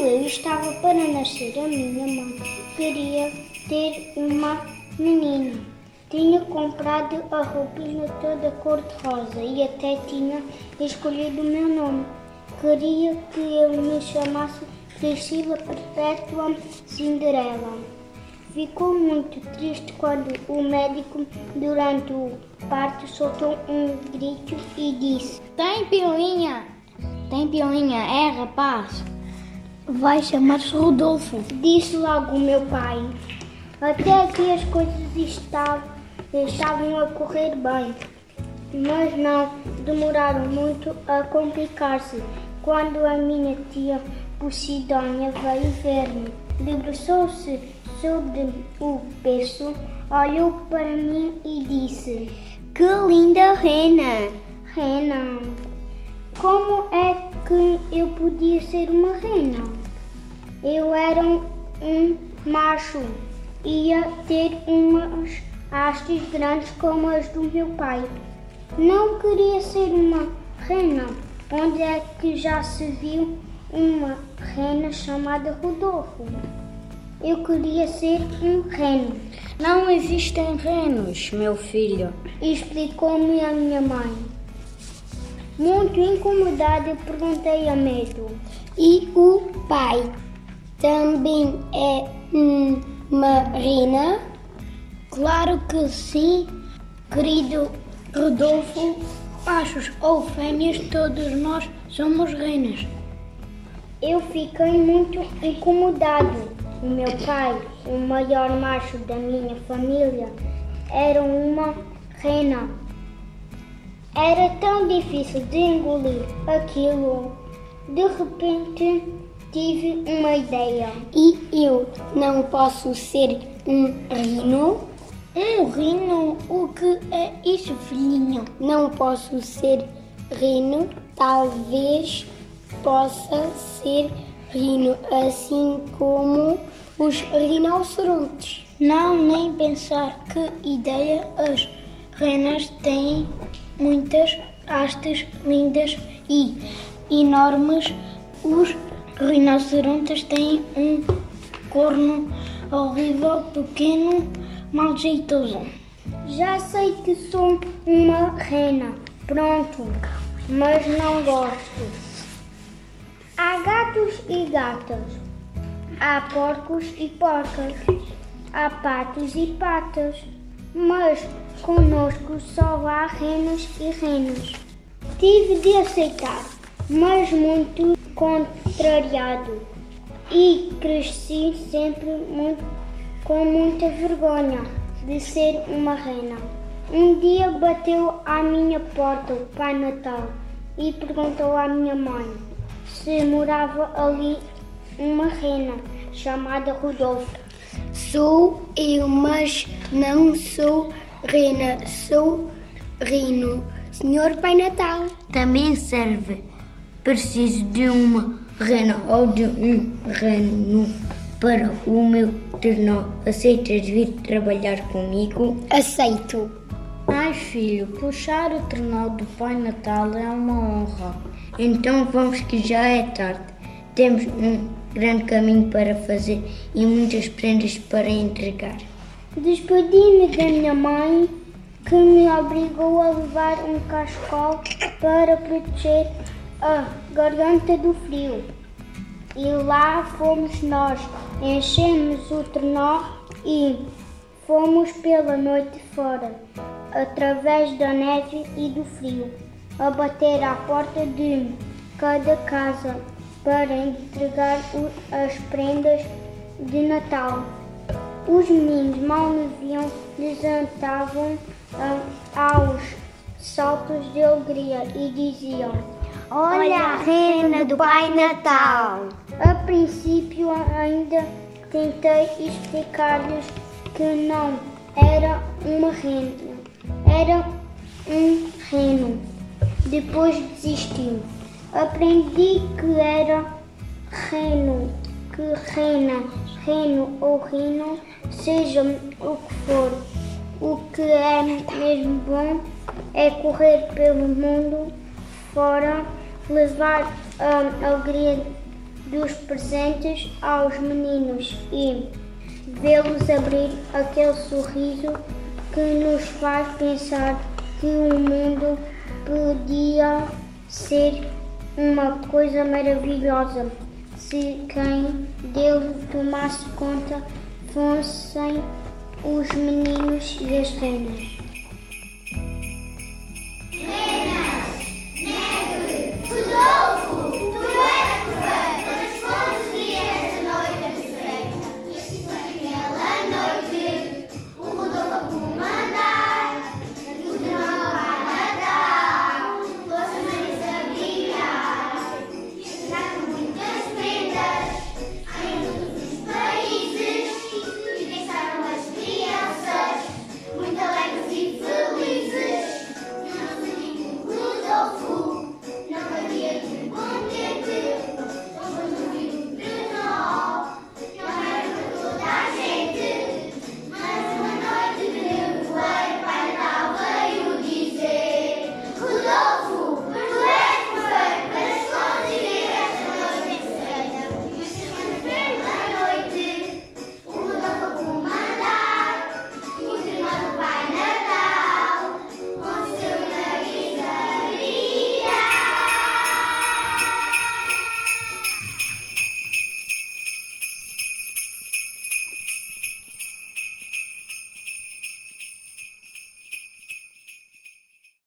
eu estava para nascer, a minha mãe queria ter uma menina. Tinha comprado a roupinha toda cor-de-rosa e até tinha escolhido o meu nome. Queria que eu me chamasse Priscila Perpétua Cinderela. Ficou muito triste quando o médico, durante o parto, soltou um grito e disse: Tem pilinha? Tem pilinha, é rapaz? Vai chamar-se Rodolfo, disse logo o meu pai. Até aqui as coisas estavam, estavam a correr bem, mas não demoraram muito a complicar-se. Quando a minha tia Posidônia veio ver-me, debruçou-se sobre o berço, olhou para mim e disse: Que linda rena! Rena, como é que eu podia ser uma rena? Eu era um, um macho, ia ter umas hastes grandes como as do meu pai. Não queria ser uma rena. Onde é que já se viu uma rena chamada Rodolfo? Eu queria ser um reno. Não existem renos, meu filho. Explicou-me a minha mãe. Muito incomodada, perguntei a medo. E o pai também é uma rena? Claro que sim, querido Rodolfo. Machos ou fêmeas, todos nós somos renas. Eu fiquei muito incomodado. O meu pai, o maior macho da minha família, era uma rena. Era tão difícil de engolir aquilo. De repente tive uma ideia. E eu não posso ser um rino? Um rino? O que é isso, filhinho? Não posso ser rino, talvez possa ser rino, assim como os rinocerontes. Não, nem pensar. Que ideia! As renas têm muitas hastes lindas e enormes. Os rinocerontes têm um corno horrível, pequeno, mal jeitoso. Já sei que sou uma rena, pronto, mas não gosto. Há gatos e gatas, há porcos e porcas, há patos e patas, mas conosco só há renos e renos. Tive de aceitar, mas muito contrariado, e cresci sempre muito, com muita vergonha de ser uma rena. Um dia bateu à minha porta o Pai Natal e perguntou à minha mãe se morava ali uma rena chamada Rodolfo. Sou eu, mas não sou rena, sou rino. Senhor Pai Natal. Também serve. Preciso de uma rena ou de um reno para o meu terno. Aceitas vir trabalhar comigo? Aceito. Ai, filho, puxar o trenó do Pai Natal é uma honra. Então vamos que já é tarde. Temos um grande caminho para fazer e muitas prendas para entregar. Despedi-me da minha mãe, que me obrigou a levar um cachecol para proteger a garganta do frio. E lá fomos nós, enchemos o trenó e fomos pela noite fora, através da neve e do frio, a bater à porta de cada casa para entregar as prendas de Natal. Os meninos mal me viam, aos saltos de alegria e diziam: Olha a rena do Pai Natal. A princípio ainda tentei explicar-lhes que não era uma rena, era um reno. Depois desisti. Aprendi que era reno, que rena, reno ou rino, seja o que for. O que é mesmo bom é correr pelo mundo fora, levar a alegria dos presentes aos meninos e vê-los abrir aquele sorriso que nos faz pensar que o mundo podia ser uma coisa maravilhosa se quem dele tomasse conta fossem os meninos e as renas.